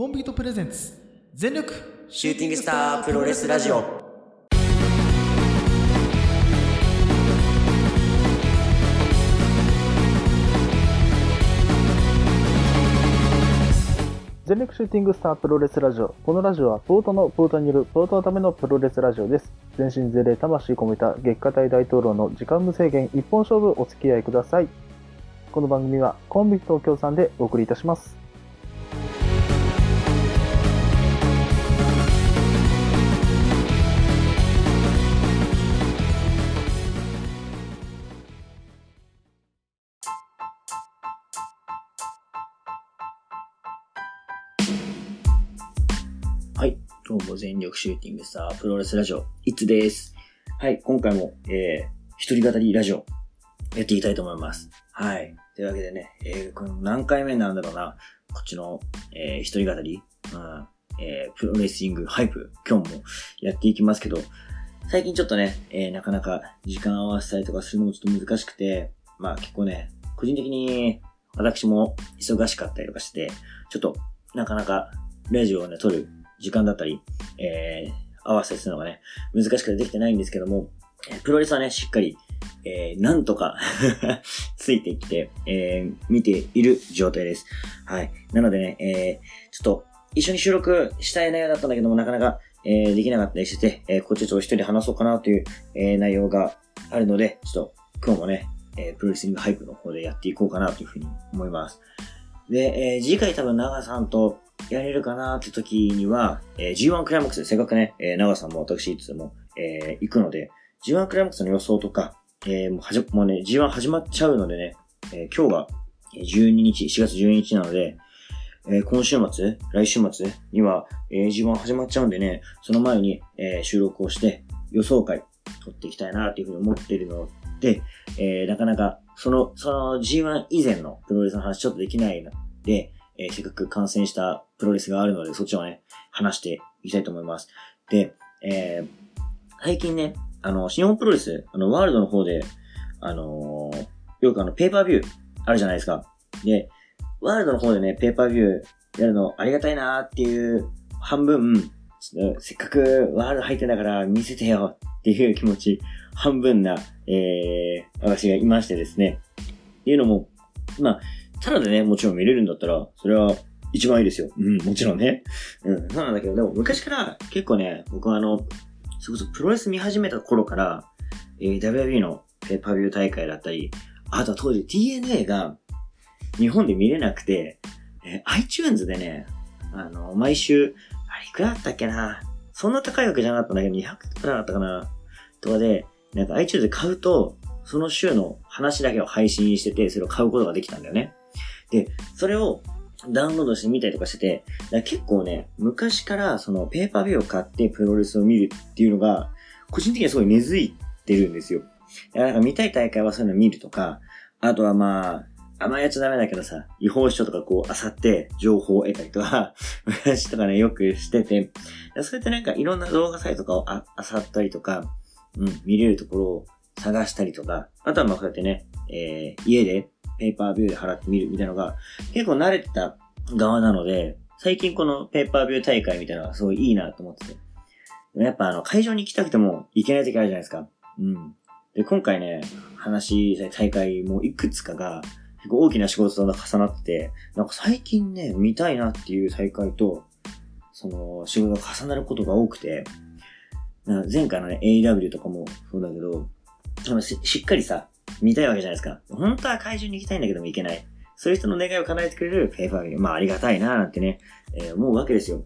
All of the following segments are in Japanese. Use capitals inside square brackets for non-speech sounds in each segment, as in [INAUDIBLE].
コンビートプレゼンツ全力シューティングスタープロレスラジオ全力シューティングスタープロレスラジオ。このラジオはポートのポートによるポートのためのプロレスラジオです。全身全霊魂込めた月下大大統領の時間無制限一本勝負お付き合いください。この番組はコンビ東京さんでお送りいたします。はい。どうも、全力シューティングスタープロレスラジオ、いつです。はい。今回も、えー、一人語りラジオ、やっていきたいと思います。はい。というわけでね、えー、この何回目なんだろうな、こっちの、えー、一人語り、うん、えー、プロレスリングハイプ、今日もやっていきますけど、最近ちょっとね、えー、なかなか時間合わせたりとかするのもちょっと難しくて、まあ結構ね、個人的に私も忙しかったりとかして、ちょっとなかなかラジオをね、撮る時間だったり、えー、合わせするのがね、難しくてできてないんですけども、プロレスはね、しっかり、えー、なんとか [LAUGHS] ついてきて、えー、見ている状態です。はい。なのでね、えー、ちょっと、一緒に収録したい内容だったんだけども、なかなか、えー、できなかったりしてて、えー、こっちちょっと一人で話そうかなという、えー、内容があるので、ちょっと、今日もね、えー、プロレスリングハイプの方でやっていこうかなというふうに思います。で、えー次回多分長さんとやれるかなって時には、えー G1 クライマックスでせっかくね、えー長さんも私いつも、えー行くので、G1 クライマックスの予想とか、えーもうはじ、もうね、G1 始まっちゃうのでね、えー今日が12日、4月12日なので、えー今週末、来週末には、えー G1 始まっちゃうんでね、その前に、えー収録をして予想会取っていきたいなっていうふうに思ってるので、えーなかなか、その、その G1 以前のプロレスの話ちょっとできないので、えーせっかく観戦したプロレスがあるので、そっちをね、話していきたいと思います。で、えー最近ね、あの、新日本プロレス、あの、ワールドの方で、あのーよくあの、ペーパービューあるじゃないですか。で、ワールドの方でね、ペーパービューやるのありがたいなーっていう半分、せっかくワールド入ってんだから見せてよっていう気持ち、半分な、えー、私がいましてですね。っていうのも、まあ、ただでね、もちろん見れるんだったら、それは一番いいですよ。うん、もちろんね。うん、そうなんだけど、でも昔から結構ね、僕はあの、それこそプロレス見始めた頃から、えー、WWE のペーパービュー大会だったり、あとは当時 TNA が日本で見れなくて、えー iTunes でね、あの、毎週、あれいくらだったっけな？そんな高いわけじゃなかったんだけど、200とかだったかな？とかで、なんか iTunes で買うと、その週の話だけを配信してて、それを買うことができたんだよね。で、それをダウンロードしてみたりとかしてて、結構ね、昔からそのペーパービューを買ってプロレスを見るっていうのが、個人的にはすごい根付いてるんですよ。だからなんか見たい大会はそういうの見るとか、あとはまあ、あんまやっちゃダメだけどさ、違法書とかこう、漁って情報を得たりとか、[LAUGHS] 昔とかね、よくしてて、そうやってなんかいろんな動画サイトとかをあ漁ったりとか、うん、見れるところを探したりとか、あとはまあこうやってね、えー、家でペーパービューで払って見るみたいなのが、結構慣れてた側なので、最近このペーパービュー大会みたいなのがすごいいいなと思ってて。でもやっぱあの、会場に行きたくても行けない時あるじゃないですか。うん。で、今回ね、話大会もいくつかが、結構大きな仕事と重なってて、なんか最近ね、見たいなっていう大会と、その、仕事が重なることが多くて、前回のね、AW とかもそうだけど、しっかりさ、見たいわけじゃないですか。本当は会場に行きたいんだけども行けない。そういう人の願いを叶えてくれるペーパービュー。まあありがたいなーなんてね、えー思うわけですよ。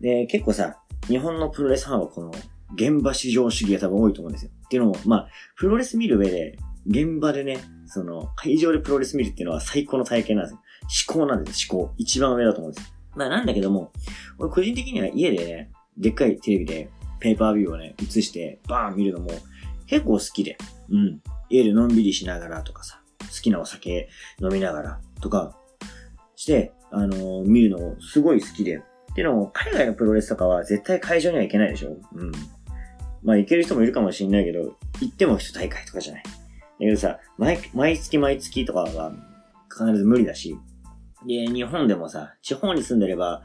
で、結構さ、日本のプロレスファンはこの、現場至上主義が多分多いと思うんですよ。っていうのも、まあ、プロレス見る上で、現場でね、その、会場でプロレス見るっていうのは最高の体験なんですよ。思考なんですよ、思考。一番上だと思うんですよ。まあなんだけども、俺個人的には家でね、でっかいテレビでペーパービューをね、映して、バーン見るのも結構好きで。うん。家でのんびりしながらとかさ、好きなお酒飲みながらとかして、あのー見るのすごい好きで。ってのも、海外のプロレスとかは絶対会場には行けないでしょうん。まあ行ける人もいるかもしれないけど、行っても一大会とかじゃない。だけどさ、毎、毎月毎月とかは必ず無理だし、で、日本でもさ、地方に住んでれば、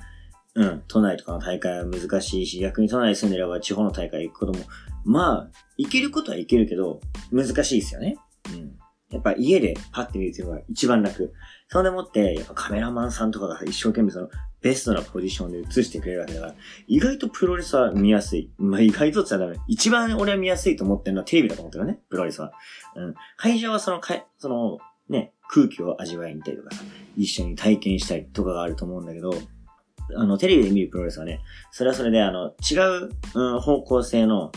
うん、都内とかの大会は難しいし、逆に都内に住んでれば地方の大会行くことも、まあ、行けることは行けるけど、難しいですよね。うん。やっぱ家でパッて見るっていうのが一番楽。それでもって、やっぱカメラマンさんとかが一生懸命そのベストなポジションで映してくれるわけだから、意外とプロレスは見やすい。まあ意外とって言ったらダメ。一番俺は見やすいと思ってるのはテレビだと思ってるのね、プロレスは。うん。会場はそのか、その、ね、空気を味わいに行ったりとかさ、一緒に体験したりとかがあると思うんだけど、あの、テレビで見るプロレスはね、それはそれであの、違う、うん、方向性の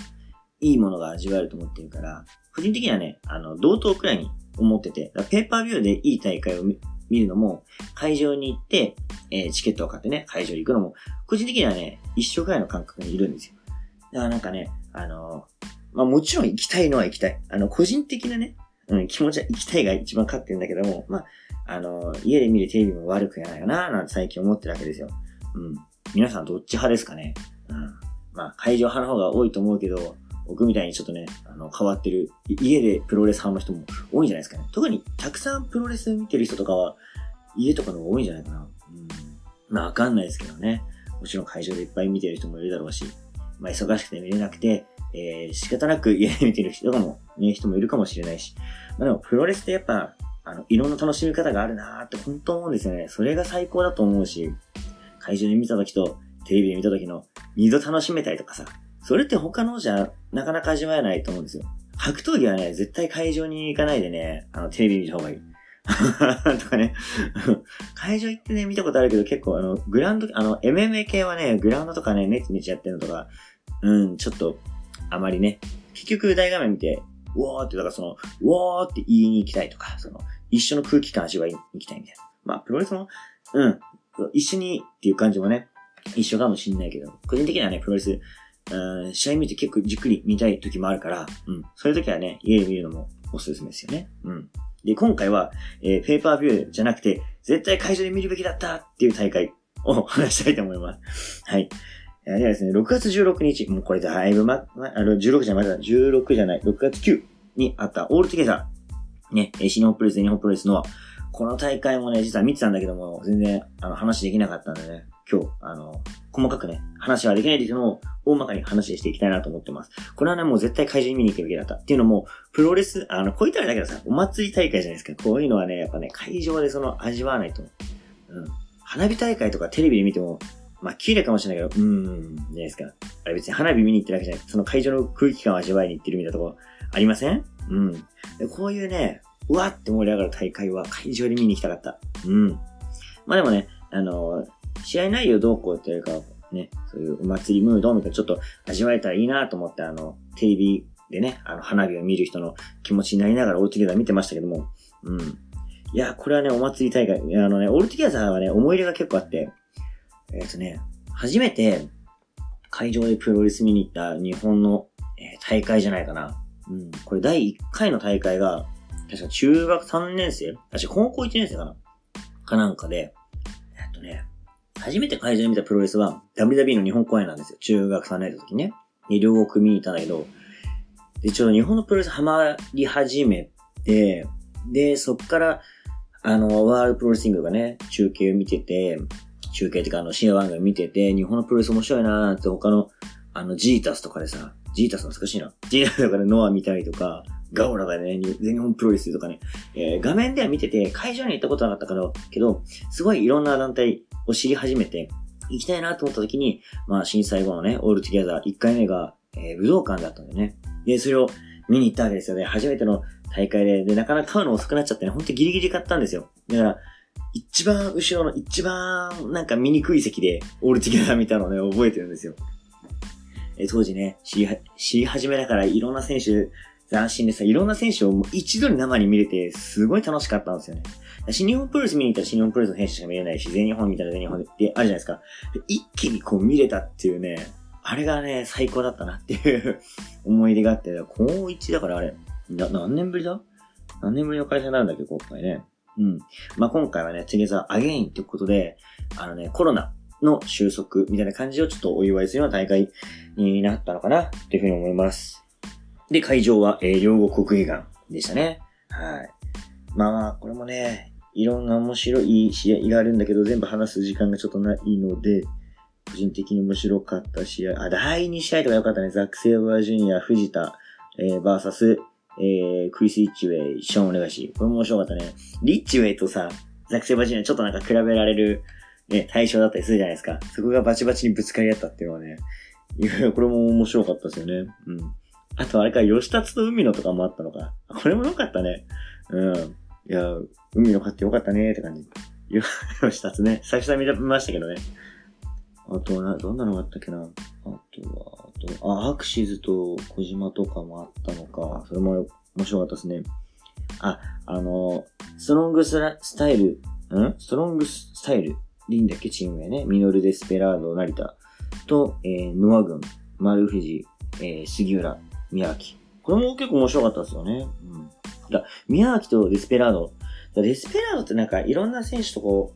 いいものが味わえると思ってるから、個人的にはね、あの、同等くらいに思ってて、ペーパービューでいい大会を見るのも、会場に行って、えーチケットを買ってね、会場に行くのも、個人的にはね、一緒くらいの感覚にいるんですよ。だからなんかね、あのまあもちろん行きたいのは行きたい。あの、個人的なね、うん、気持ちは行きたいが一番勝ってるんだけども、まあ、あの家で見るテレビも悪くやないかな、なんて最近思ってるわけですよ。うん。皆さんどっち派ですかねうん。まあ、会場派の方が多いと思うけど、僕みたいにちょっとね、あの、変わってる、家でプロレス派の人も多いんじゃないですかね。特に、たくさんプロレス見てる人とかは、家とかの方が多いんじゃないかな。うん。まあ、わかんないですけどね。もちろん会場でいっぱい見てる人もいるだろうし、まあ、忙しくて見れなくて、えー、仕方なく [LAUGHS] 家で見てる人とかも、ね、人もいるかもしれないし。まあでも、プロレスってやっぱ、あの、いろんな楽しみ方があるなーって本当思うんですよね。それが最高だと思うし、会場で見た時と、テレビで見た時の二度楽しめたりとかさ、それって他のじゃなかなか味わえないと思うんですよ。格闘技はね、絶対会場に行かないでね、あの、テレビ見た方がいい。[LAUGHS] とかね。[LAUGHS] 会場行ってね、見たことあるけど結構あの、グラウンド、あの、MMA 系はね、グラウンドとかね、ネチネチやってるのとか、うん、ちょっと、あまりね、結局大画面見て、うおーって、だからその、うおーって言いに行きたいとか、その、一緒の空気感味わいに行きたいみたいな。まあ、プロレスも、うん、一緒にっていう感じもね、一緒かもしんないけど、個人的にはね、プロレス、うん、試合見て結構じっくり見たい時もあるから、うん、そういう時はね、家で見るのもおすすめですよね。うん。で、今回は、えーペーパービューじゃなくて、絶対会場で見るべきだったっていう大会を [LAUGHS] 話したいと思います。はい。えーではですね、6月16日、もうこれだいぶま、まあの、16じゃない、まだ16じゃない、6月9にあったオールトゲザー。ね、えー新日本プロレス、日本プロレスの、この大会もね、実は見てたんだけども、全然、あの、話できなかったんでね、今日、あの、細かくね、話はできないですけども、大まかに話していきたいなと思ってます。これはね、もう絶対会場に見に行くべきだった。っていうのも、プロレス、あの、こういったらだけどさ、お祭り大会じゃないですか。こういうのはね、やっぱね、会場でその味わわないと。うん。花火大会とかテレビで見ても、まあ、綺麗かもしれないけど、うーん、じゃないですか。あれ別に花火見に行ってるわけじゃない。その会場の空気感を味わいに行ってるみたいなところ、ありません？うん。でこういうね、うわって盛り上がる大会は会場で見に行きたかった。うん。まあでもね、あの試合内容どうこうっていうか、ね、そういうお祭りムードみたいなちょっと味わえたらいいなと思って、あの、テレビでね、あの、花火を見る人の気持ちになりながらオールトゥギャザー見てましたけども、うん。いや、これはね、お祭り大会、あのね、 ALL TOGETHER はね、思い入れが結構あって、えっ、とね、初めて会場でプロレス見に行った日本の、えー大会じゃないかな。うん。これ第1回の大会が、確か中学3年生？確か高校1年生かな？かなんかで、初めて会場で見たプロレスは WWE の日本公演なんですよ。中学3年の時ね。で、両国見に行ったんだけど、で、ちょうど日本のプロレスハマり始めて、で、そっから、あの、ワールドプロレスリングがね、中継を見てて、中継っていうかあの、深夜番組見てて、日本のプロレス面白いなーって他の、あの、ジータスとかでさ、ジータス懐かしいな。ジータスとかでノア見たりとか、ガオラがね、全日本プロレスとかね、えー画面では見てて、会場に行ったことなかったから、けど、すごいいろんな団体を知り始めて、行きたいなと思った時に、まあ、震災後のね、オールトゥギャザー1回目が、えー武道館だったんだよね。で、それを見に行ったわけですよね。初めての大会で、で、なかなか買うの遅くなっちゃってね、ほんとギリギリ買ったんですよ。だから、一番後ろの一番なんか見にくい席でオールトゥギャザー見たのね、覚えてるんですよ。えー当時ね、知り、知り始めだからいろんな選手、斬新でさ、いろんな選手をもう一度に生に見れて、すごい楽しかったんですよね。新日本プロレス見に行ったら新日本プロレスの選手しか見れないし、全日本見たら全日本ってあるじゃないですか。一気にこう見れたっていうね、あれがね、最高だったなっていう [LAUGHS] 思い出があって、高1だからあれ、な、何年ぶりだ？何年ぶりの開催になるんだっけ、今回ね。うん。まあ、今回はね、次ザアゲインってことで、あのね、コロナの収束みたいな感じをちょっとお祝いするような大会になったのかなっていうふうに思います。で、会場は、えー、両国国技館でしたね。はい。まあまあ、これもね、いろんな面白い試合があるんだけど、全部話す時間がちょっとないので、個人的に面白かった試合。あ、第2試合とか良かったね。ザック・セイバージュニア、藤田、えー、バーサス、えー、クリス・リッチウェイ、ショーン・お願いし。これも面白かったね。リッチウェイとさ、ザック・セイバージュニアちょっとなんか比べられる、ね、対象だったりするじゃないですか。そこがバチバチにぶつかり合ったっていうのはね、いや、これも面白かったですよね。うん。あとあれか、吉達と海野とかもあったのか。これも良かったね。うん。いや、海野勝ってよかったねって感じ。[LAUGHS] 吉達ね。最初は見ましたけどね。あとはな、どんなのがあったっけな。あとは、あと、あ、アクシーズと小島とかもあったのか。それも面白かったですね。あ、あの、ストロングスタイル、ん？ストロングスタイルでいいんだっけ？チーム名ね。ミノル・デスペラード、成田と、えー、ノア軍、丸藤、えー、杉浦、宮脇。これも結構面白かったですよね。うん。だ宮脇とデスペラード。デスペラードってなんかいろんな選手とこ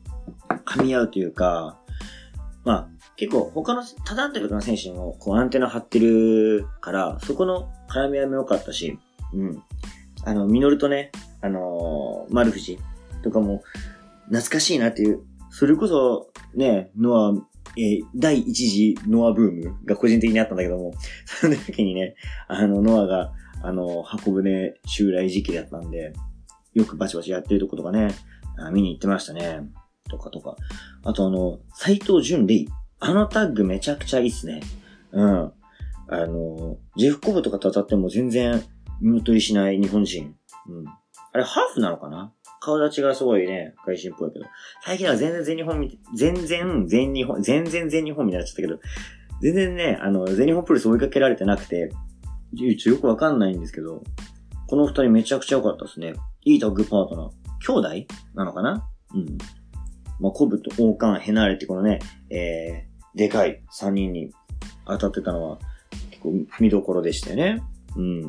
う、噛み合うというか、まあ、結構他の他団体の選手にもこうアンテナ張ってるから、そこの絡み合いも良かったし、うん。あの、ミノルとね、あのー、丸藤とかも懐かしいなっていう、それこそね、ノア、えー、第一次ノアブームが個人的にあったんだけども、[LAUGHS] その時にね、あの、ノアが、あの、箱舟襲来時期だったんで、よくバチバチやってるとことかね、見に行ってましたね。とかとか。あとあの、斎藤淳レイ。あのタッグめちゃくちゃいいっすね。うん。あの、ジェフコブとかと当たっても全然見劣りしない日本人。うん。あれ、ハーフなのかな？顔立ちがすごいね、外人っぽいけど。最近は全然全日本見て、全然全日本、全然全日本みたいになっちゃったけど、全然ね、あの、全日本プロレス追いかけられてなくて、よくわかんないんですけど、この二人めちゃくちゃ良かったですね。いいタッグパートナー。兄弟なのかな？うん。まあ、コブと王冠、ヘナーレってこのね、えー、でかい三人に当たってたのは結構見どころでしたよね。うん。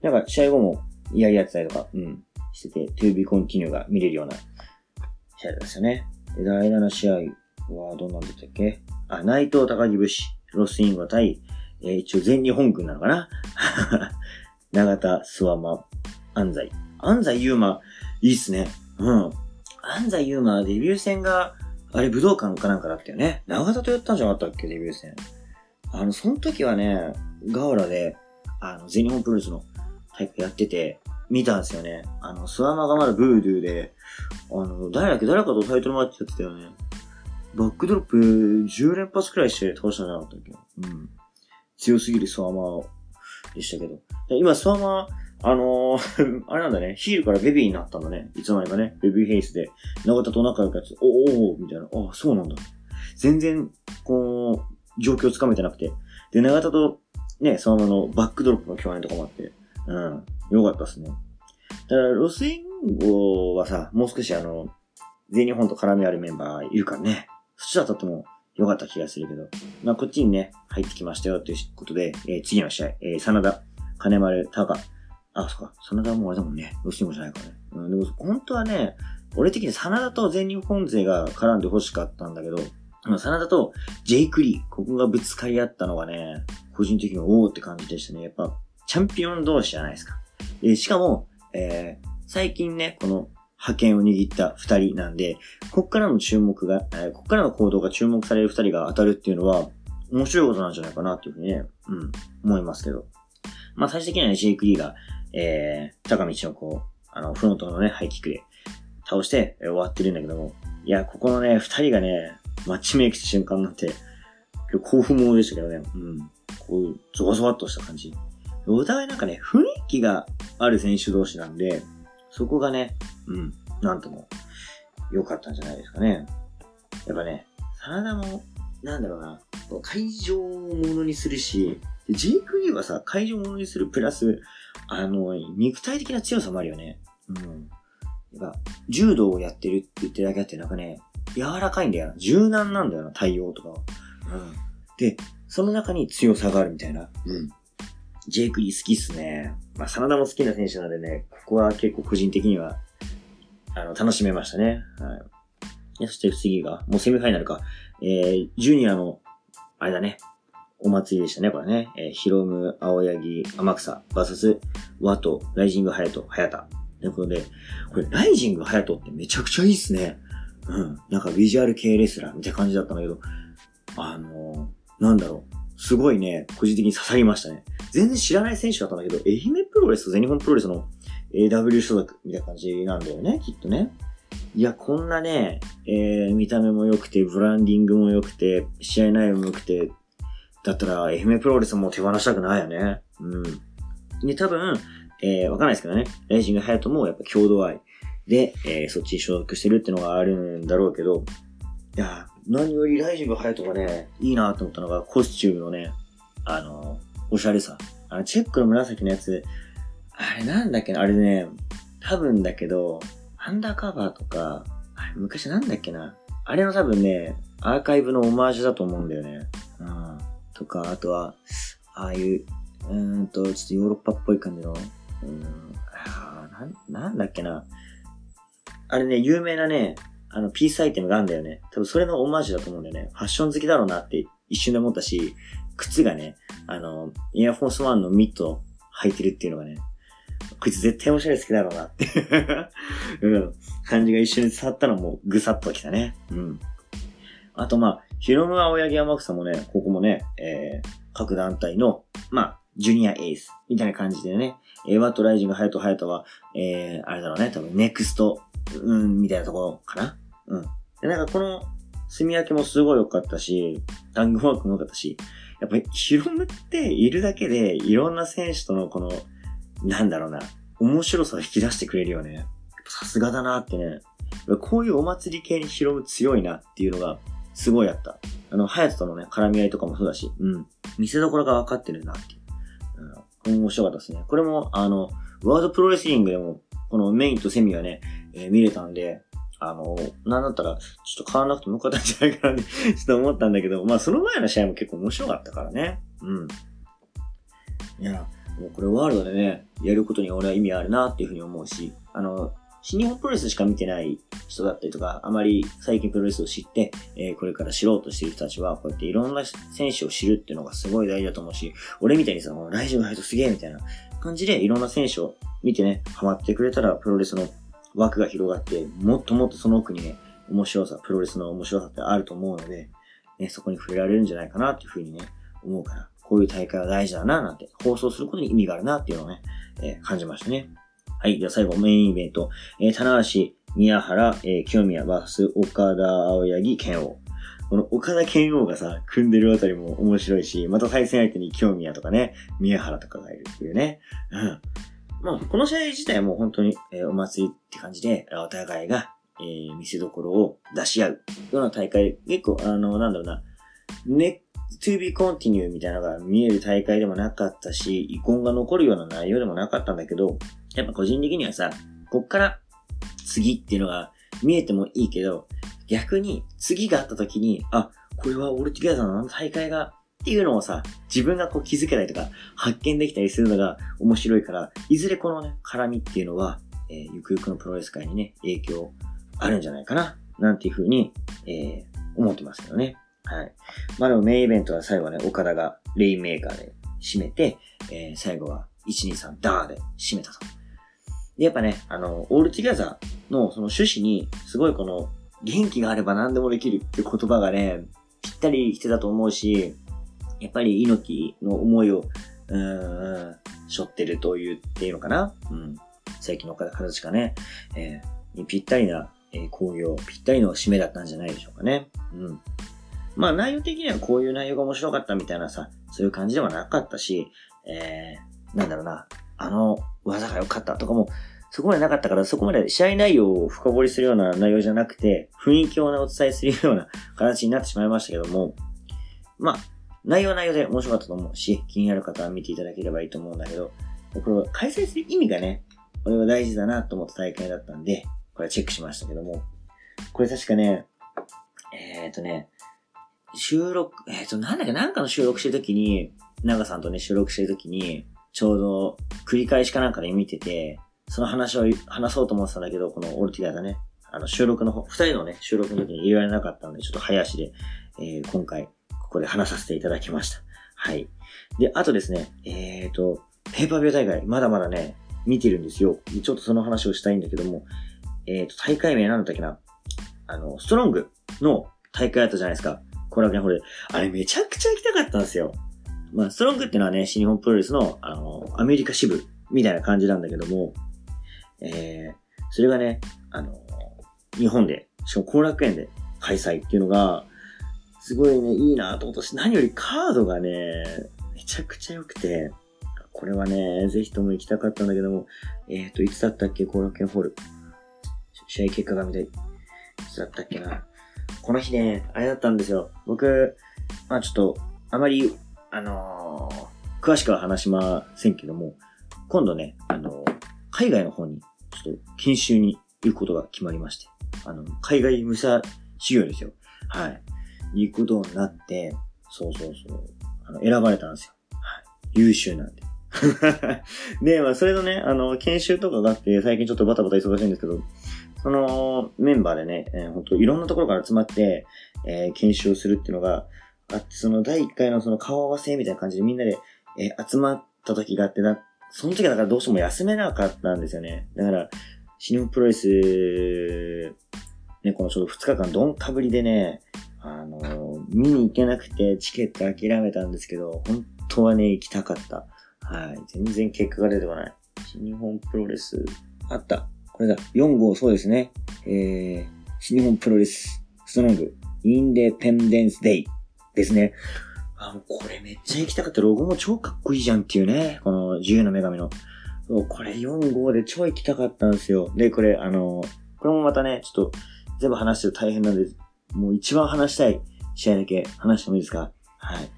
なんか試合後もやり合ってたりとか、うん、してて、to be continue が見れるような試合ですよね。で、第7試合はどんなんだったっけ？あ、内藤高木武士、ロスインゴ対、えー、一応全日本軍なのかな？[LAUGHS] 長田、諏訪間、安西。安西優馬、いいっすね。うん。安西優馬デビュー戦が、あれ武道館かなんかだったよね。長田とやったんじゃなかったっけ？デビュー戦。あの、その時はね、ガオラで、あの、全日本プロレスのタイプやってて、見たんですよね。あの、スワマがまだブードゥーで、あの、誰だっけ誰かとタイトルマッチやってたよね。バックドロップ10連発くらいして倒したんじゃなかったっけ？うん。強すぎる諏訪魔でしたけど。今、諏訪魔、あのー [LAUGHS] あれなんだね、ヒールからベビーになったんだね。いつの間にかね、ベビーフェイスで、永田と仲良くやつ、おおおみたいな、あ、そうなんだ。全然、こう、状況つかめてなくて。で、永田と、ね、そのままのバックドロップの共演とかもあって、うん、よかったっすね。だから、ロスインゴはさ、もう少しあの、全日本と絡みあるメンバーいるからね、そっちだったともよかった気がするけど、まあ、こっちにね、入ってきましたよということで、えー、次の試合、えー、真田、金丸、タカ、あ、そっか。真田もあれだもんね。ロスインゴじゃないからね。うん、でも、本当はね、俺的に真田と全日本勢が絡んで欲しかったんだけど、真田とジェイクリー、ここがぶつかり合ったのがね、個人的におーって感じでしたね。やっぱ、チャンピオン同士じゃないですか。えしかも、えー、最近ね、この派遣を握った二人なんで、こっからの注目が、えー、こっからの行動が注目される二人が当たるっていうのは、面白いことなんじゃないかなっていうふうにね、うん、思いますけど。まあ最終的にはね、ジェイクリーが、えー、高道のこう、あの、フロントのね、ハイキックで倒して、えー、終わってるんだけども、いや、ここのね、二人がね、マッチメイクした瞬間になって、興奮ものでしたけどね、うん。こう、ゾワゾワっとした感じ。お互いなんかね、雰囲気がある選手同士なんで、そこがね、うん、なんとも良かったんじゃないですかね。やっぱね、真田も、なんだろうな、会場をものにするし、ジェイク・リーはさ、会場をものにするプラス、あの、肉体的な強さもあるよね。うん。やっぱ、柔道をやってるって言ってるだけあって、なんかね、柔らかいんだよな。柔軟なんだよな、対応とかは。うん。で、その中に強さがあるみたいな。うん。ジェイクリー好きっすね。まあ、真田も好きな選手なんでね、ここは結構個人的には、あの、楽しめましたね。はい。そして次が、もうセミファイナルか。えー、ジュニアの、あれだね。お祭りでしたね、これね。えー、ヒロム、青柳、天草、バサス、ワト、ライジング、ハヤト、ハヤタ。ということで、これ、ライジング、ハヤトってめちゃくちゃいいっすね。うん。なんかビジュアル系レスラーみたいな感じだったんだけど、あのー、なんだろう。すごいね、個人的に刺さりましたね。全然知らない選手だったんだけど、愛媛プロレスと全日本プロレスの AW 所属みたいな感じなんだよね、きっとね。いや、こんなね、えー、見た目も良くて、ブランディングも良くて、試合内容も良くて、だったら、愛媛プロレスも手放したくないよね。うん。で、多分、えー、わかんないですけどね、ライジングハヤトもやっぱ郷土愛で、えー、そっちに所属してるってのがあるんだろうけど、いや、何よりライジングハヤトがね、いいなと思ったのが、コスチュームのね、あの、おしゃれさ。あの、チェックの紫のやつ、あれなんだっけな？あれね、多分だけど、アンダーカバーとか、あれ昔なんだっけな？あれの多分ね、アーカイブのオマージュだと思うんだよね。うん。とか、あとは、ああいう、うーんと、ちょっとヨーロッパっぽい感じの、うん、あな、なんだっけな？あれね、有名なね、あの、ピースアイテムがあるんだよね。多分それのオマージュだと思うんだよね。ファッション好きだろうなって一瞬で思ったし、靴がね、あの、エアフォースワンのミット履いてるっていうのがね、こいつ絶対おしゃれ好きだろうなって [LAUGHS] うん、感じが一瞬で伝わったのもぐさっときたね。うん。あとまあ、ヒロム青柳山草もね、ここもね、えー、各団体の、まあ、ジュニアエース、みたいな感じでね、えー、ワットライジング、ハヤト、ハヤトは、えー、あれだろうね、多分、ネクスト、うん、みたいなところかな。うん。で、なんかこの、住み分けもすごい良かったし、タングワークも良かったし、やっぱりヒロムっているだけで、いろんな選手とのこの、なんだろうな、面白さを引き出してくれるよね。さすがだなってね。こういうお祭り系にヒロム強いなっていうのが、すごいあった。あの、ハヤトとのね、絡み合いとかもそうだし、うん。見せどころが分かってるなって。面白かったですね。これも、あの、ワールドプロレスリングでも、このメインとセミがね、えー、見れたんで、あの、なんだったら、ちょっと変わらなくてもよかったんじゃないかなって [LAUGHS] ちょっと思ったんだけど、まあその前の試合も結構面白かったからね。うん。いや、もうこれワールドでね、やることに俺は意味あるなっていうふうに思うし、あの、新日本プロレスしか見てない人だったりとか、あまり最近プロレスを知って、えー、これから知ろうとしている人たちは、こうやっていろんな選手を知るっていうのがすごい大事だと思うし、俺みたいにさ、もうライジング入るとすげえみたいな感じでいろんな選手を見てね、ハマってくれたらプロレスの枠が広がって、もっともっとその奥にね、面白さ、プロレスの面白さってあると思うので、ね、そこに触れられるんじゃないかなっていうふうにね、思うから、こういう大会は大事だな、なんて、放送することに意味があるなっていうのをね、えー、感じましたね。はい。では最後、メインイベント。えー、棚橋、宮原、えー、清宮、バス、岡田、青柳、剣王。この岡田剣王がさ、組んでるあたりも面白いし、また対戦相手に清宮とかね、宮原とかがいるっていうね。うん。まあ、この試合自体も本当に、えー、お祭りって感じで、お互いが、えー、見せ所を出し合うような大会、結構、あの、なんだろうな、ね、to be continue みたいなのが見える大会でもなかったし、遺恨が残るような内容でもなかったんだけど、やっぱ個人的にはさ、こっから次っていうのが見えてもいいけど、逆に次があった時に、あ、これはオルティギャザーの大会がっていうのをさ、自分がこう気づけたりとか、発見できたりするのが面白いから、いずれこのね、絡みっていうのは、えー、ゆくゆくのプロレス界にね、影響あるんじゃないかな、なんていうふうに、えー、思ってますけどね。はい。まあでもメインイベントは最後はね、岡田がレインメーカーで締めて、えー、最後は123ダーで締めたと。で、やっぱね、あの、オールティギャザのその趣旨に、すごいこの、元気があれば何でもできるって言葉がね、ぴったり来てたと思うし、やっぱり猪木の思いを、うーん、背負ってると言っていいのかな？うん。最近の形がね、えー、ぴったりな、えー、工業、ぴったりの締めだったんじゃないでしょうかね。うん。まあ内容的にはこういう内容が面白かったみたいなさ、そういう感じではなかったし、えー、なんだろうな、あの技が良かったとかも、そこまでなかったから、そこまで試合内容を深掘りするような内容じゃなくて、雰囲気を、ね、お伝えするような形になってしまいましたけども、まあ、内容は内容で面白かったと思うし、気になる方は見ていただければいいと思うんだけど、これ開催する意味がね、これは大事だなと思った大会だったんで、これはチェックしましたけども、これ確かね、えっ、ー、とね、収録、えっ、ー、と、なんだっけ、なんかの収録してるときに、長さんとね、収録してるときに、ちょうど繰り返しかなんかで見てて、その話を話そうと思ってたんだけど、このオルティガーがね、あの収録の方、二人のね、収録の時に入れられなかったので、ちょっと早足で、えー、今回、ここで話させていただきました。はい。で、あとですね、えっ、ー、と、ペーパービュー大会、まだまだね、見てるんですよ。ちょっとその話をしたいんだけども、えっ、ー、と、大会名なんだったっけな？あの、ストロングの大会だったじゃないですか。コラケンホール。あれめちゃくちゃ行きたかったんですよ。まあ、ストロングってのはね、新日本プロレスの、あの、アメリカ支部みたいな感じなんだけども、えー、それがね、あの、日本で、しかも後楽園で開催っていうのが、すごいね、いいなと思ったし、何よりカードがね、めちゃくちゃ良くて、これはね、ぜひとも行きたかったんだけども、えっ、ー、と、いつだったっけ後楽園ホール。試合結果が見たい。いつだったっけな。この日ね、あれだったんですよ。僕、まあちょっと、あまり、あのー、詳しくは話しませんけども、今度ね、あのー、海外の方に、ちょっと研修に行くことが決まりまして、あの、海外武者修行ですよ。はい。行くことになって、そうそうそう、あの、選ばれたんですよ。はい。優秀なんで。[LAUGHS] で、まあ、それのね、あの、研修とかがあって、最近ちょっとバタバタ忙しいんですけど、そのメンバーでね、えー、本当いろんなところから集まって、えー、研修をするっていうのがあって、その第1回のその顔合わせみたいな感じでみんなで、えー、集まった時があってな、その時はだからどうしても休めなかったんですよね。だから、新日本プロレス、ね、このちょっと2日間どんかぶりでね、あの、見に行けなくてチケット諦めたんですけど、本当はね、行きたかった。はい。全然結果が出てこない。新日本プロレス、あった。これだ。4号、そうですね。えー、新日本プロレス、ストロング、インデペンデンスデイですね。あ、もうこれめっちゃ行きたかった。ロゴも超かっこいいじゃんっていうね。この自由の女神の。そう、これ4号で超行きたかったんですよ。で、これ、あの、これもまたね、ちょっと全部話してる大変なんです、もう一番話したい試合だけ話してもいいですか？はい。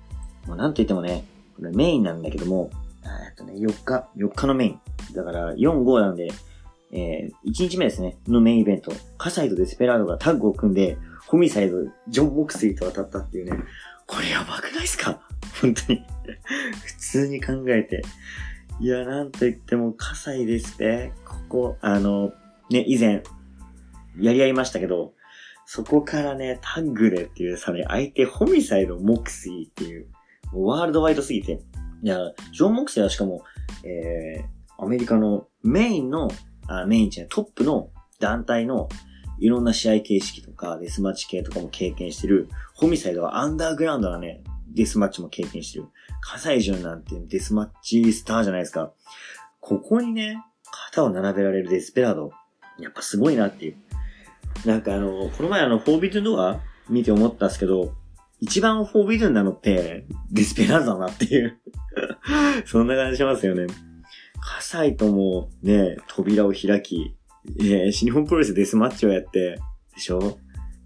もうなんと言ってもね、これメインなんだけども、えっとね、4日、4日のメイン。だから、4、5なんで、えー、1日目ですね、のメインイベント、カサイとデスペラードがタッグを組んで、ホミサイド、ジョン・ボクスリーと当たったっていうね、これやばくないっすか？本当に [LAUGHS] 普通に考えて。いや、なんと言っても、カサイですね。ここ、あの、ね、以前、やり合いましたけど、そこからね、タッグでっていうさね、相手、ホミサイド、モクスリーっていう、ワールドワイドすぎて。いや、ジョン・モクスリーはしかも、えー、アメリカのメインのあメインじゃない、トップの団体のいろんな試合形式とかデスマッチ系とかも経験してる、ホミサイドはアンダーグラウンドなね、デスマッチも経験してる。火災ンなんてデスマッチスターじゃないですか。ここにね、肩を並べられるデスペラード。やっぱすごいなっていう。なんかあの、この前あの、フォービドゥンドア見て思ったんですけど、一番フォービドゥンなのって、デスペラードだなっていう [LAUGHS] そんな感じしますよね。葛西ともね、扉を開き、えー、新日本プロレスデスマッチをやって、でしょ？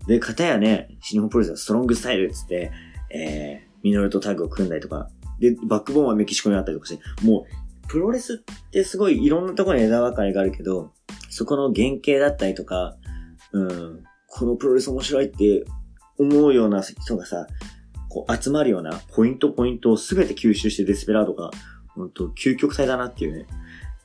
で、片やね、新日本プロレスはストロングスタイルっつって、えー、ミノルとタッグを組んだりとか、で、バックボーンはメキシコにあったりとかして、もう、プロレスってすごいいろんなところに枝分かれがあるけど、そこの原型だったりとか、うん、このプロレス面白いって思うような人がさ、こう集まるようなポイントポイントをすべて吸収してデスペラードが本当究極体だなっていうね、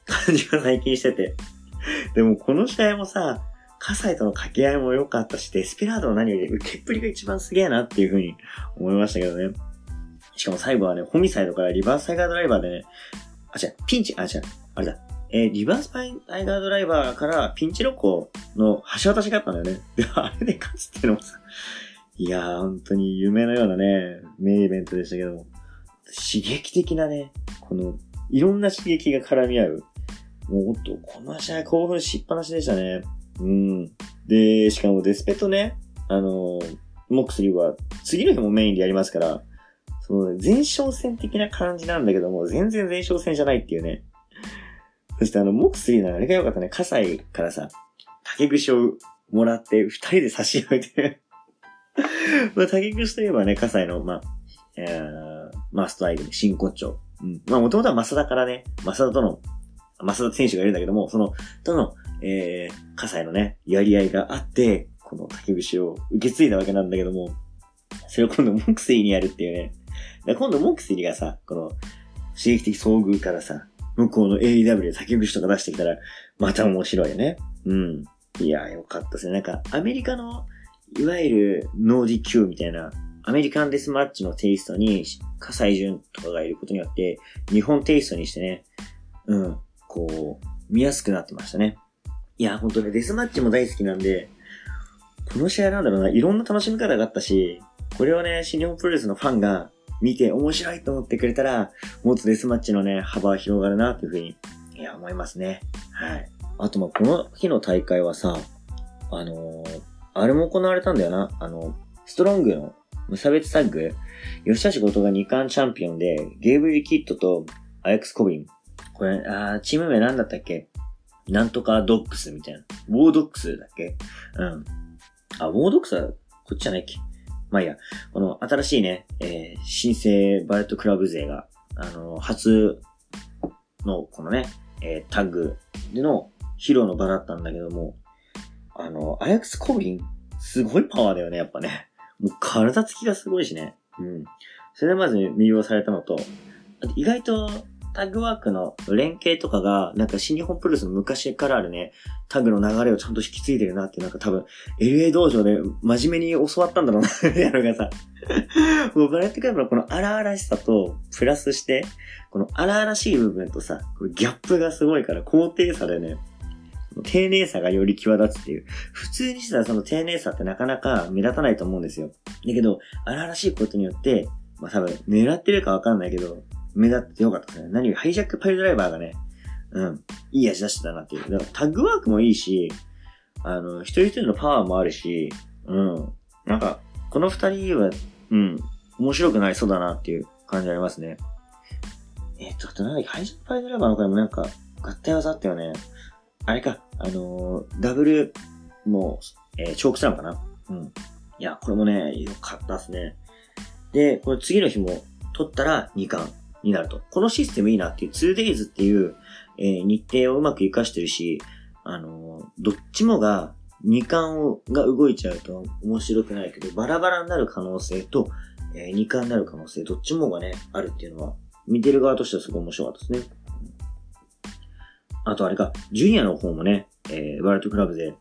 感じが最近してて。[LAUGHS] でもこの試合もさ、葛西との掛け合いも良かったし、デスペラードの何より受けっぷりが一番すげえなっていう風に思いましたけどね。しかも最後はね、ホミサイドからリバースタイガードライバーでね、あ、違う、ピンチ、あ、違う、あれだ。えー、リバースタイガードライバーからピンチロコの橋渡しがあったんだよね。で、[LAUGHS] あれで勝つっていうのもさ、いやー、本当に夢のようなね、メインイベントでしたけども、刺激的なね、この、いろんな刺激が絡み合う。もっと、この試合興奮しっぱなしでしたね。うん。で、しかもデスペとね、あの、モックスリーは次の日もメインでやりますから、その前哨戦的な感じなんだけども、全然前哨戦じゃないっていうね。そしてあの、モックスリーのあれが良かったね、葛西からさ、竹串をもらって二人で差し上げて [LAUGHS] まあ、竹串といえばね、葛西の、まあ、えー、マストアイドル、真骨頂。うん。まあ、もともとはマサダからね、マサダとの、マサダ選手がいるんだけども、その、との、えー、葛西のね、やり合いがあって、この竹節を受け継いだわけなんだけども、それを今度モクセリにやるっていうね。今度モクセリがさ、この、刺激的遭遇からさ、向こうの AEW で竹節とか出してきたら、また面白いよね。うん。いや、よかったですね。なんか、アメリカの、いわゆる、 no DQ みたいな、アメリカンデスマッチのテイストに、葛西純とかがいることによって、日本テイストにしてね、うん、こう、見やすくなってましたね。いや、ほんとね、デスマッチも大好きなんで、この試合なんだろうな、いろんな楽しみ方があったし、これをね、新日本プロレスのファンが見て面白いと思ってくれたら、もっとデスマッチのね、幅は広がるなというふうに、いや、思いますね。はい。あと、ま、この日の大会はさ、あのーあれも行われたんだよな。あの、ストロングの無差別タッグ、吉橋後藤が2冠チャンピオンで、ゲーブリキッドとアレックス・コビン。これ、あーチーム名なんだったっけ？なんとかドックスみたいな。ウォードックスだっけ？うん。あ、ウォードックスはこっちじゃないっけ？まあいいや。この新しいね、えー、新生バレットクラブ勢が、あの、初のこのね、えー、タッグでの披露の場だったんだけども、あの、アレックス・コビン、すごいパワーだよね、やっぱね。もう体つきがすごいしね。うん。それでまず魅了されたのと、あと意外とタグワークの連携とかが、なんか新日本プロレスの昔からあるね、タグの流れをちゃんと引き継いでるなって、なんか多分、LA 道場で [LAUGHS] 真面目に教わったんだろうな、[LAUGHS] みたいなのがさ。もうバレットクラブのこの荒々しさと、プラスして、この荒々しい部分とさ、これギャップがすごいから、高低差でね、丁寧さがより際立つっていう。普通にしたらその丁寧さってなかなか目立たないと思うんですよ。だけど、荒々しいことによって、まあ多分狙ってるかわかんないけど、目立ってよかったですね。何よりハイジャックパイルドライバーがね、うん、いい味出してたなっていう。だからタッグワークもいいし、あの、一人一人のパワーもあるし、うん。なんか、この二人は、うん、面白くなりそうだなっていう感じありますね。えっと、あとなんだっけ、ハイジャックパイルドライバーの他にもなんか、合体技あったよね。あれか、あのーダブル、もう、えーチョークスラムかなうん。いや、これもね、良かったですね。で、これ次の日も取ったら2冠になると。このシステムいいなっていう 2days っていう、えー日程をうまく活かしてるし、あのーどっちもが2冠をが動いちゃうと面白くないけど、バラバラになる可能性と、え2冠になる可能性、どっちもがね、あるっていうのは、見てる側としてはすごい面白かったですね。あとあれか、ジュニアの方もね、えー、ワールドクラブで、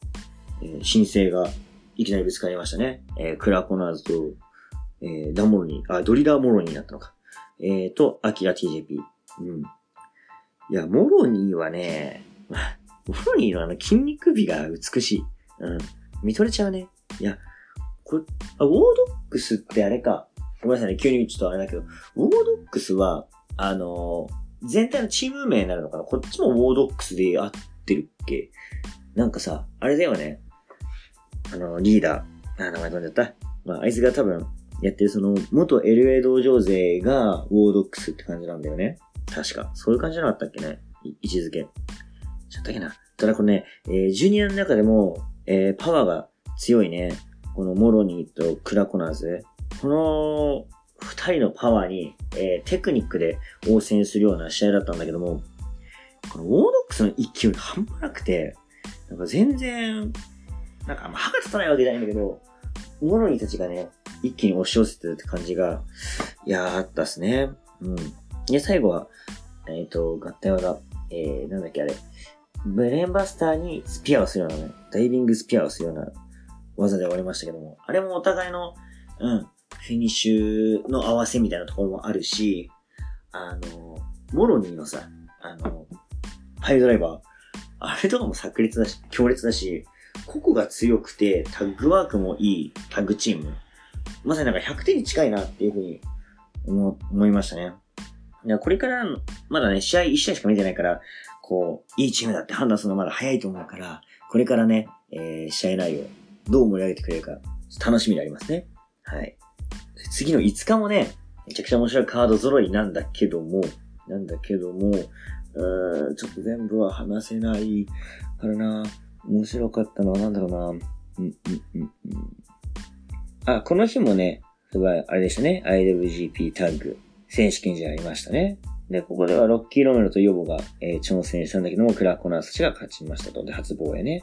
えー新生がいきなりぶつかりましたね。えー、クラコナーズと、えー、ダモロニー、あ、ドリラーモロニーになったのか。えー、と、アキラ TJP。うん。いや、モロニーはね、[LAUGHS] モロニーのあの筋肉美が美しい。うん。見とれちゃうね。いや、これ、あ、ウォードックスってあれか。ごめんなさいね、急にちょっとあれだけど、ウォードックスは、あのー全体のチーム名になるのかなこっちもウォードックスで合ってるっけなんかさ、あれだよね。あの、リーダー。あ、名前飛んじゃった。まあ、あいつが多分、やってるその、元 LA 道場勢が、ウォードックスって感じなんだよね。確か。そういう感じじゃなかったっけね？位置づけ。ちゃったっけな。ただこれね、えージュニアの中でも、えーパワーが強いね。このモロニーとクラコナーズ。この、二人のパワーに、えーテクニックで応戦するような試合だったんだけども、このウォードックスの勢い半端なくて、なんか全然、なんかあんま歯が立たないわけじゃないんだけど、モロニーたちがね、一気に押し寄せてるって感じが、いやー、あったっすね。うん。で、最後は、えっ、と、合体技、えー、なんだっけあれ、ブレンバスターにスピアをするようなね、ダイビングスピアをするような技で終わりましたけども、あれもお互いの、うん、フィニッシュの合わせみたいなところもあるし、あの、モロニーのさ、あの、ハイドライバー、あれとかも炸裂だし、強烈だし、個々が強くて、タッグワークもいいタッグチーム。まさになんか100点に近いなっていうふうに思思いましたね。いや、これから、まだね、試合1試合しか見てないから、こう、いいチームだって判断するのはまだ早いと思うから、これからね、えー、試合内容、どう盛り上げてくれるか、楽しみでありますね。はい。次の5日もね、めちゃくちゃ面白いカード揃いなんだけども、なんだけども、うーん、ちょっと全部は話せないからな。面白かったのはなんだろうな。うん、うん、うん、うん。あ、この日もね、あれでしたね。IWGP タッグ選手権じゃありましたね。で、ここではロッキー・ロメロとヨボが、えー挑戦したんだけども、クラコナースたちが勝ちましたと。で、初防衛ね。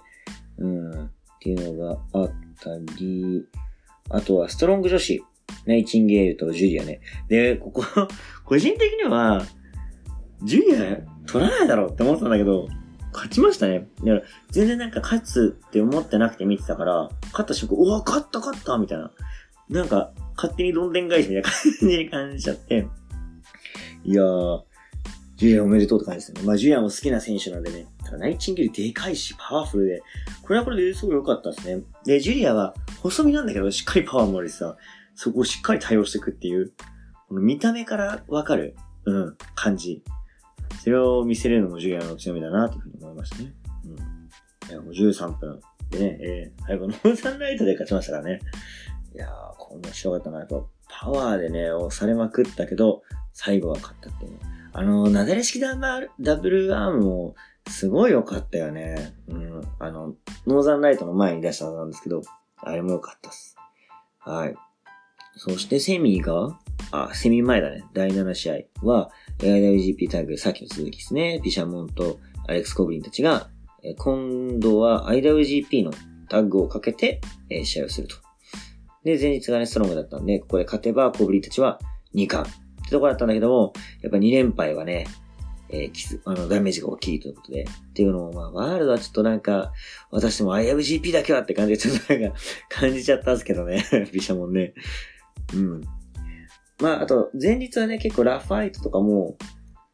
うん。っていうのがあったり、あとはストロング女子、ナイチンゲールとジュリアね。で、ここ、[LAUGHS] 個人的には、ジュリア取らないだろうって思ってたんだけど、勝ちましたね。だから全然なんか勝つって思ってなくて見てたから、勝った瞬間、うわ、勝った勝ったみたいな。なんか、勝手にどんでん返しみたいな感じに感じちゃって。いやー、ジュリアおめでとうって感じですね。まあ、ジュリアも好きな選手なんでね。ただナイチンゲールでかいし、パワフルで、これはこれですごい良かったですね。で、ジュリアは細身なんだけど、しっかりパワーもあるしさ、そこをしっかり対応していくっていう、この見た目からわかる、うん、感じ。それを見せれるのもジュリアの強みだな、というふうに思いましたね。うん。53分。でね、えー、最後、ノーザンライトで勝ちましたからね。いやー、こんな白かったな。やっぱ、パワーでね、押されまくったけど、最後は勝ったっていうね。あの、なだれ式ダブルアームも、すごい良かったよね。うん。あの、ノーザンライトの前に出したはずなんですけど、あれも良かったっす。はい。そしてセミが、あ、セミ前だね。第7試合は、IWGP タッグ、さっきの続きですね。ピシャモンとアレックス・コブリンたちが、え今度は IWGP のタッグをかけて、え試合をすると。で、前日がね、ストロングだったんで、ここで勝てば、コブリンたちは2冠ってとこだったんだけども、やっぱ2連敗はね、えー、傷、あの、ダメージが大きいということで。っていうのを、まあ、ワールドはちょっとなんか、私も IWGP だけはって感じで、ちょっとなんか、感じちゃったんですけどね。[LAUGHS] ビシャモンね。うん。まあ、あと、前日はね、結構ラファイトとかも、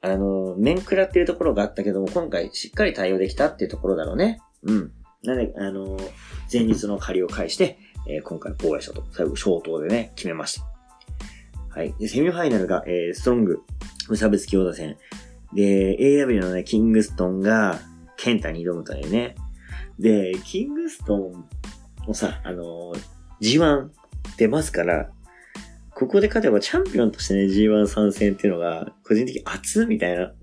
あの、面食らっていうところがあったけども、今回しっかり対応できたっていうところだろうね。うん。なんで、あの、前日の借りを返して、えー、今回防衛したと。最後、消灯でね、決めました。はい。で、セミファイナルが、えー、ストロング、無差別強打戦。で、AW のね、キングストンが、ケンタに挑むというね。で、キングストンもさ、あのー、G1 出ますから、ここで勝てばチャンピオンとしてね、G1 参戦っていうのが、個人的に熱みたいな。だか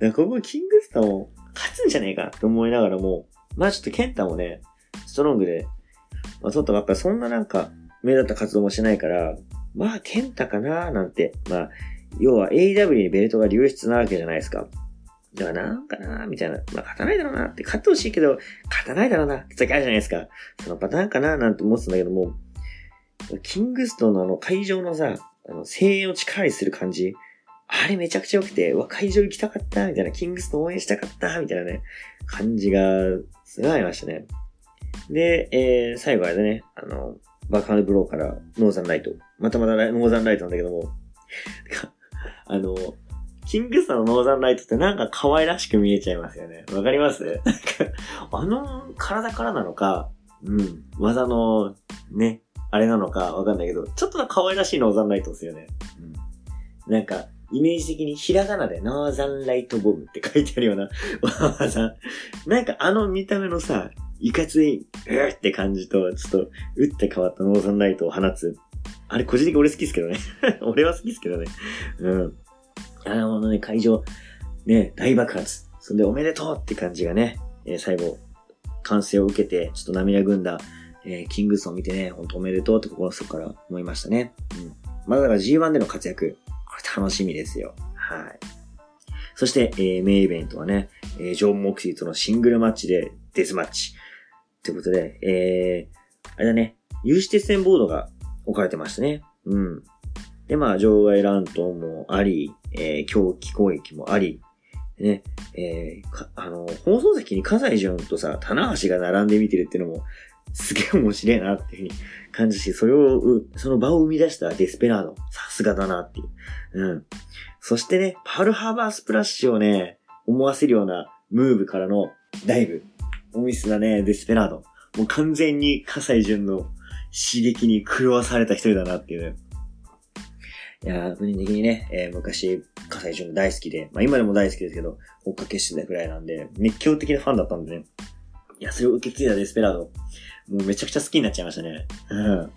らここキングストン勝つんじゃねえかと思いながらも、まあちょっとケンタもね、ストロングで、まあちょっとやっぱそんななんか、目立った活動もしないから、まあケンタかななんて、まあ、要は AW にベルトが流出なわけじゃないですか。だからなんかなみたいな。まあ勝たないだろうなって、勝ってほしいけど、勝たないだろうなって時あるじゃないですか。そのパターンかななんて思ってたんだけども、キングストンのあの会場のさ、あの声援を力にする感じ。あれめちゃくちゃ良くて、わ、会場行きたかったみたいな、キングストン応援したかったみたいなね、感じが、すごいありましたね。で、えー、最後はね、あの、バックハンドブローからノーザンライト。またまたノーザンライトなんだけども、[LAUGHS] あの、キングストンのノーザンライトってなんか可愛らしく見えちゃいますよね。わかります？あの体からなのか、うん、技のね、あれなのかわかんないけど、ちょっと可愛らしいノーザンライトですよね。うん。なんか、イメージ的にひらがなでノーザンライトボムって書いてあるような技。なんかあの見た目のさ、いかつい、うーって感じと、ちょっと、打って変わったノーザンライトを放つ。あれ、個人的に俺好きですけどね。[LAUGHS] 俺は好きですけどね。うん。あのね、会場、ね、大爆発。そんで、おめでとうって感じがね、えー、最後、歓声を受けて、ちょっと涙ぐんだえー、キングスを見てね、ほんとおめでとうって心の底から思いましたね。うん。まだだから G1 での活躍、これ楽しみですよ。はい。そして、えー、メインイベントはね、えー、ジョン・モクシーとのシングルマッチでデスマッチ。ってことで、えー、あれだね、有刺鉄線ボードが置かれてましたね。うん。で、まあ、場外乱闘もあり、えー、狂気攻撃もあり、ね、えー、あの、放送席に葛西潤とさ、棚橋が並んで見てるっていうのも、すげえ面白いなっていうふうに感じし、それを、その場を生み出したデスペラード、さすがだなっていう。うん。そしてね、パールハーバースプラッシュをね、思わせるようなムーブからのダイブ。オミスだね、デスペラード。もう完全に葛西潤の刺激に狂わされた一人だなっていうね。いやー、個人的にね、えー、昔、葛西潤大好きで、まあ今でも大好きですけど、追っかけしてたくらいなんで、熱狂的なファンだったんでね。いや、それを受け継いだデスペラード。もうめちゃくちゃ好きになっちゃいましたね。うん。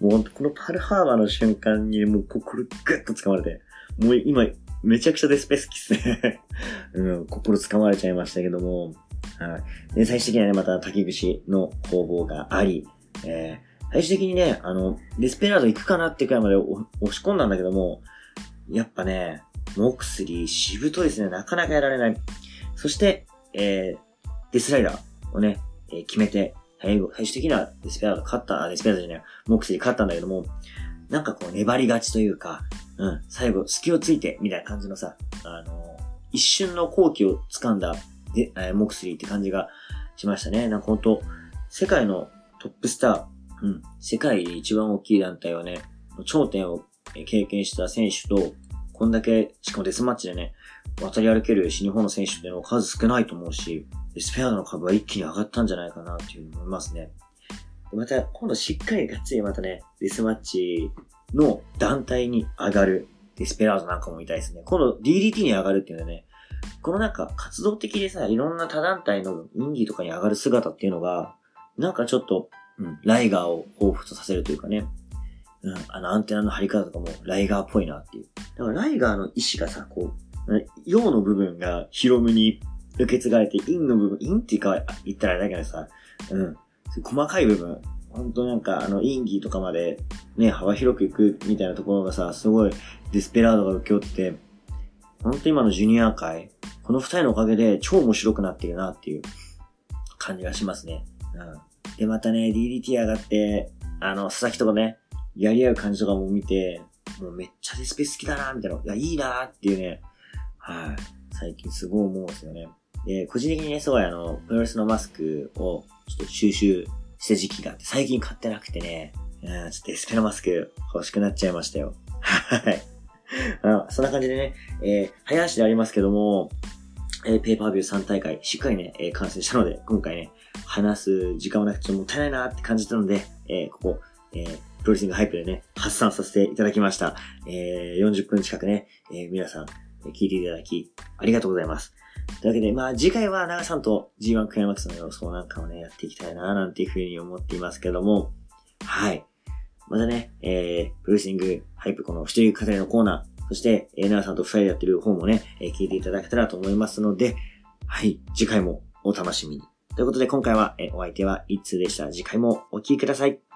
もうこのパルハーバーの瞬間にもう心グッと掴まれて、もう今めちゃくちゃデスペ好きっすね。[LAUGHS] うん、心掴まれちゃいましたけども、はい。で、最終的にはね、また滝口の攻防があり、えー、最終的にね、あの、デスペラード行くかなってくらいまで押し込んだんだけども、やっぱね、モクスリー、しぶといですね。なかなかやられない。そして、えー、デスライダーをね、えー、決めて、最後、最終的にはデスペラード勝った、デスペラードじゃない、モクスリ勝ったんだけども、なんかこう粘りがちというか、うん、最後、隙をついて、みたいな感じのさ、あの一瞬の好機を掴んだ、で、えー、モクスリーって感じがしましたね。なんかほんと、世界のトップスター、うん、世界で一番大きい団体をね、頂点を経験した選手と、こんだけ、しかもデスマッチでね、渡り歩ける新日本の選手っていうのは数少ないと思うし、スペアの株は一気に上がったんじゃないかなっていうふうに思いますね。また、今度しっかりがっつりまたね、デスマッチの団体に上がるデスペラードなんかもいたいですね。今度 DDT に上がるっていうのはね、このなんか活動的でさ、いろんな他団体のインディとかに上がる姿っていうのが、なんかちょっと、うん、ライガーを彷彿とさせるというかね、うん、あのアンテナの張り方とかもライガーっぽいなっていう。だからライガーの意志がさ、こう、陽の部分がヒロムに受け継がれて、陰の部分、陰っていうか言ったらあれだけどさ、うん、細かい部分、本当なんかあの、インギーとかまでね、幅広くいくみたいなところがさ、すごいデスペラードが受け負って、本当今のジュニア界、この二人のおかげで超面白くなってるなっていう感じがしますね。うん。で、またね、DDT 上がって、あの、佐々木とかね、やり合う感じとかも見て、もうめっちゃデスペ好きだな、みたいな。いや、いいなっていうね、はい。最近すごい思うんですよね。で、個人的にね、すごいあの、プロレスのマスクをちょっと収集した時期があって、最近買ってなくてね、うん、ちょっとデスペのマスク欲しくなっちゃいましたよ。はい。あそんな感じでね、えー、早足でありますけども、えー、ペーパービュー3大会、しっかりね、えー、完成したので、今回ね、話す時間もなくてもったいないなって感じたので、えー、ここ、えー、プロレスリングハイプでね、発散させていただきました。えー、40分近くね、えー、皆さん、聞いていただき、ありがとうございます。というわけで、まあ次回は長さんと G1 クライマックスの予想なんかをね、やっていきたいな、なんていうふうに思っていますけども、はい。またね、えー、プロレスリングハイプこの一人語りのコーナー、そして、えー、長さんと二人でやってる方もね、えー、聞いていただけたらと思いますので、はい、次回もお楽しみに。ということで今回は、えー、お相手は一通でした。次回もお聴きください。